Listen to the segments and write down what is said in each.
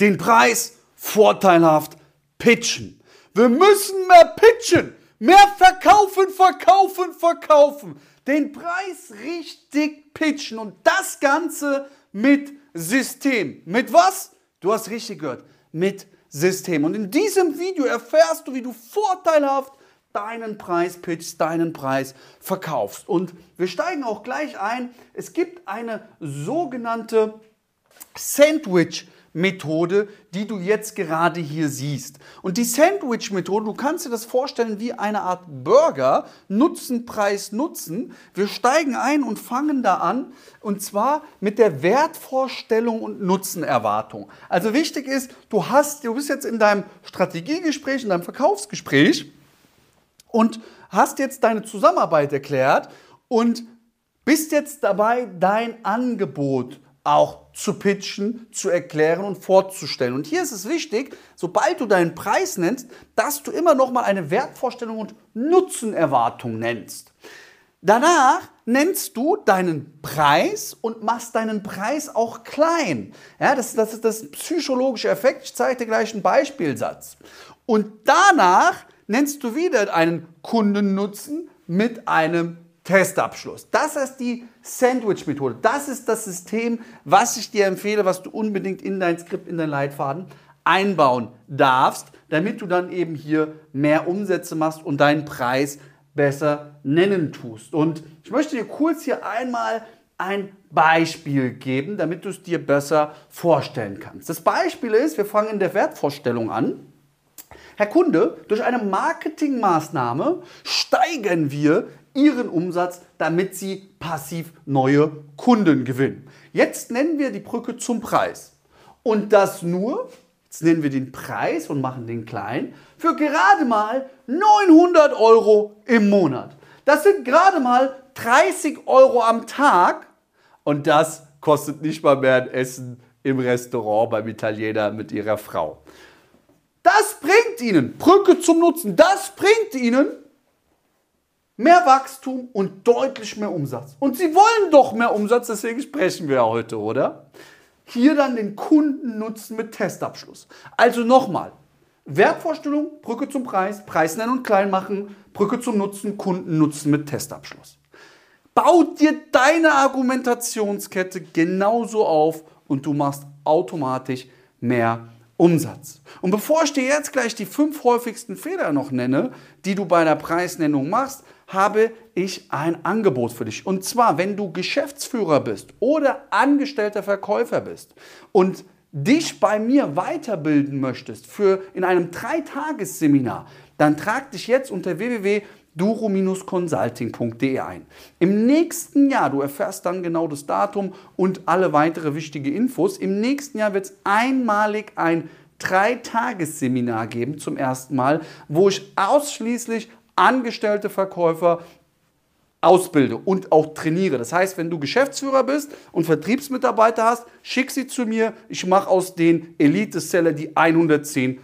den Preis vorteilhaft pitchen. Wir müssen mehr pitchen, mehr verkaufen, verkaufen, verkaufen. Den Preis richtig pitchen und das Ganze mit System. Mit was? Du hast richtig gehört. Mit System. Und in diesem Video erfährst du, wie du vorteilhaft deinen Preis pitchst, deinen Preis verkaufst. Und wir steigen auch gleich ein. Es gibt eine sogenannte Sandwich Methode, die du jetzt gerade hier siehst. Und die Sandwich-Methode, du kannst dir das vorstellen wie eine Art Burger, Nutzen, Preis, Nutzen. Wir steigen ein und fangen da an, und zwar mit der Wertvorstellung und Nutzenerwartung. Also wichtig ist, du hast, du bist jetzt in deinem Strategiegespräch, in deinem Verkaufsgespräch und hast jetzt deine Zusammenarbeit erklärt und bist jetzt dabei, dein Angebot auch zu pitchen, zu erklären und vorzustellen. Und hier ist es wichtig, sobald du deinen Preis nennst, dass du immer noch mal eine Wertvorstellung und Nutzenerwartung nennst. Danach nennst du deinen Preis und machst deinen Preis auch klein. Ja, das, das ist das psychologische Effekt. Ich zeige dir gleich einen Beispielsatz. Und danach nennst du wieder einen Kundennutzen mit einem Testabschluss. Das ist die Sandwich-Methode. Das ist das System, was ich dir empfehle, was du unbedingt in dein Skript, in dein Leitfaden einbauen darfst, damit du dann eben hier mehr Umsätze machst und deinen Preis besser nennen tust. Und ich möchte dir kurz hier einmal ein Beispiel geben, damit du es dir besser vorstellen kannst. Das Beispiel ist, wir fangen in der Wertvorstellung an. Herr Kunde, durch eine Marketingmaßnahme steigern wir Ihren Umsatz, damit Sie passiv neue Kunden gewinnen. Jetzt nennen wir die Brücke zum Preis. Und das nur, jetzt nennen wir den Preis und machen den klein, für gerade mal 900 Euro im Monat. Das sind gerade mal 30 Euro am Tag und das kostet nicht mal mehr ein Essen im Restaurant beim Italiener mit ihrer Frau. Das bringt Ihnen, Brücke zum Nutzen, das bringt Ihnen mehr Wachstum und deutlich mehr Umsatz. Und Sie wollen doch mehr Umsatz, deswegen sprechen wir ja heute, oder? Hier dann den Kunden nutzen mit Testabschluss. Also nochmal, Wertvorstellung, Brücke zum Preis, Preis nennen und klein machen, Brücke zum Nutzen, Kunden nutzen mit Testabschluss. Bau dir deine Argumentationskette genauso auf und du machst automatisch mehr Umsatz. Und bevor ich dir jetzt gleich die fünf häufigsten Fehler noch nenne, die du bei der Preisnennung machst, habe ich ein Angebot für dich. Und zwar, wenn du Geschäftsführer bist oder angestellter Verkäufer bist und dich bei mir weiterbilden möchtest für in einem Dreitagesseminar, dann trag dich jetzt unter www.duro-consulting.de ein. Im nächsten Jahr, du erfährst dann genau das Datum und alle weitere wichtige Infos, im nächsten Jahr wird es einmalig ein Dreitagesseminar geben zum ersten Mal, wo ich ausschließlich angestellte Verkäufer ausbilde und auch trainiere. Das heißt, wenn du Geschäftsführer bist und Vertriebsmitarbeiter hast, schick sie zu mir. Ich mache aus den Elite-Seller die 110%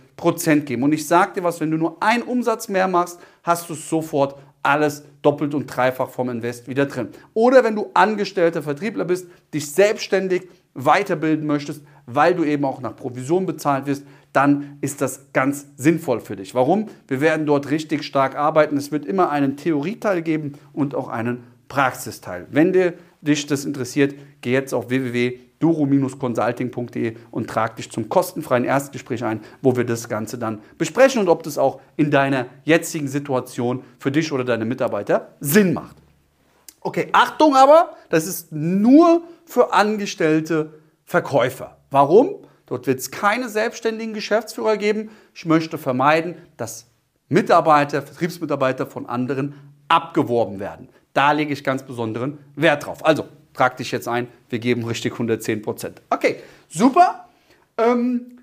geben. Und ich sage dir was, wenn du nur einen Umsatz mehr machst, hast du sofort alles doppelt und dreifach vom Invest wieder drin. Oder wenn du angestellter Vertriebler bist, dich selbstständig weiterbilden möchtest, weil du eben auch nach Provision bezahlt wirst, dann ist das ganz sinnvoll für dich. Warum? Wir werden dort richtig stark arbeiten. Es wird immer einen Theorieteil geben und auch einen Praxisteil. Wenn dir, dich das interessiert, geh jetzt auf www.duro-consulting.de und trag dich zum kostenfreien Erstgespräch ein, wo wir das Ganze dann besprechen und ob das auch in deiner jetzigen Situation für dich oder deine Mitarbeiter Sinn macht. Okay, Achtung aber, das ist nur für angestellte Verkäufer. Warum? Dort wird es keine selbstständigen Geschäftsführer geben. Ich möchte vermeiden, dass Mitarbeiter, Vertriebsmitarbeiter von anderen abgeworben werden. Da lege ich ganz besonderen Wert drauf. Also, trag dich jetzt ein, wir geben richtig 110 Prozent. Okay, super. Ähm,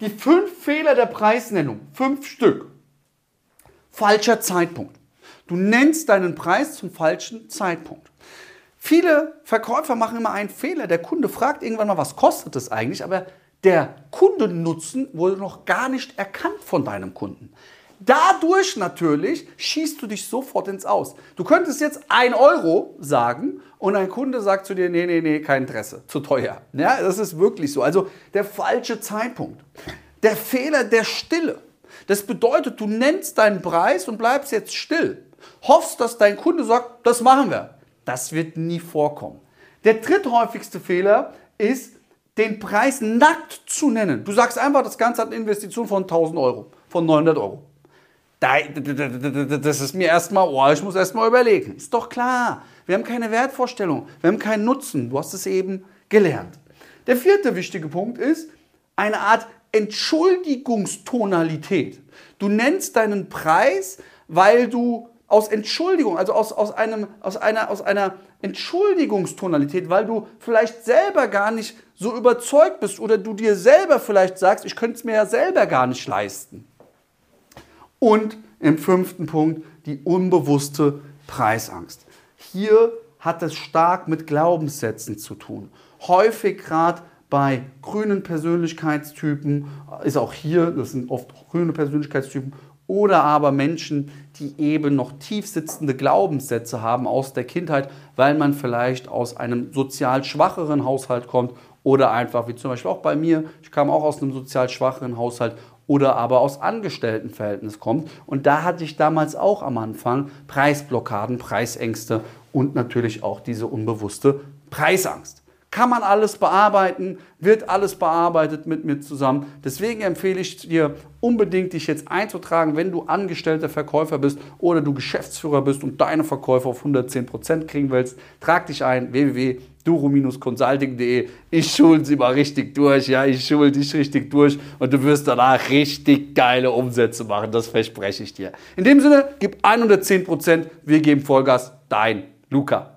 die fünf Fehler der Preisnennung, fünf Stück. Falscher Zeitpunkt. Du nennst deinen Preis zum falschen Zeitpunkt. Viele Verkäufer machen immer einen Fehler. Der Kunde fragt irgendwann mal, was kostet das eigentlich? Aber der Kundennutzen wurde noch gar nicht erkannt von deinem Kunden. Dadurch natürlich schießt du dich sofort ins Aus. Du könntest jetzt 1 Euro sagen und ein Kunde sagt zu dir, nee, nee, nee, kein Interesse, zu teuer. Ja, das ist wirklich so. Also der falsche Zeitpunkt. Der Fehler der Stille. Das bedeutet, du nennst deinen Preis und bleibst jetzt still. Hoffst, dass dein Kunde sagt, das machen wir. Das wird nie vorkommen. Der dritthäufigste Fehler ist, den Preis nackt zu nennen. Du sagst einfach, das Ganze hat eine Investition von 1000 Euro, von 900 Euro. Das ist mir erstmal, oh, ich muss erstmal überlegen. Ist doch klar. Wir haben keine Wertvorstellung, wir haben keinen Nutzen. Du hast es eben gelernt. Der vierte wichtige Punkt ist eine Art Entschuldigungstonalität. Du nennst deinen Preis, weil du aus Entschuldigung, also aus, aus, einem, aus, einer, aus einer Entschuldigungstonalität, weil du vielleicht selber gar nicht so überzeugt bist oder du dir selber vielleicht sagst, ich könnte es mir ja selber gar nicht leisten. Und im fünften Punkt die unbewusste Preisangst. Hier hat es stark mit Glaubenssätzen zu tun. Häufig gerade bei grünen Persönlichkeitstypen ist auch hier, das sind oft grüne Persönlichkeitstypen, oder aber Menschen, die eben noch tiefsitzende Glaubenssätze haben aus der Kindheit, weil man vielleicht aus einem sozial schwacheren Haushalt kommt oder einfach, wie zum Beispiel auch bei mir, ich kam auch aus einem sozial schwacheren Haushalt oder aber aus Angestelltenverhältnis kommt. Und da hatte ich damals auch am Anfang Preisblockaden, Preisängste und natürlich auch diese unbewusste Preisangst. Kann man alles bearbeiten, wird alles bearbeitet mit mir zusammen. Deswegen empfehle ich dir unbedingt, dich jetzt einzutragen, wenn du angestellter Verkäufer bist oder du Geschäftsführer bist und deine Verkäufe auf 110% kriegen willst. Trag dich ein, www.duro-consulting.de. Ich schule sie mal richtig durch, ja, ich schule dich richtig durch und du wirst danach richtig geile Umsätze machen, das verspreche ich dir. In dem Sinne, gib 110%, wir geben Vollgas, dein Luca.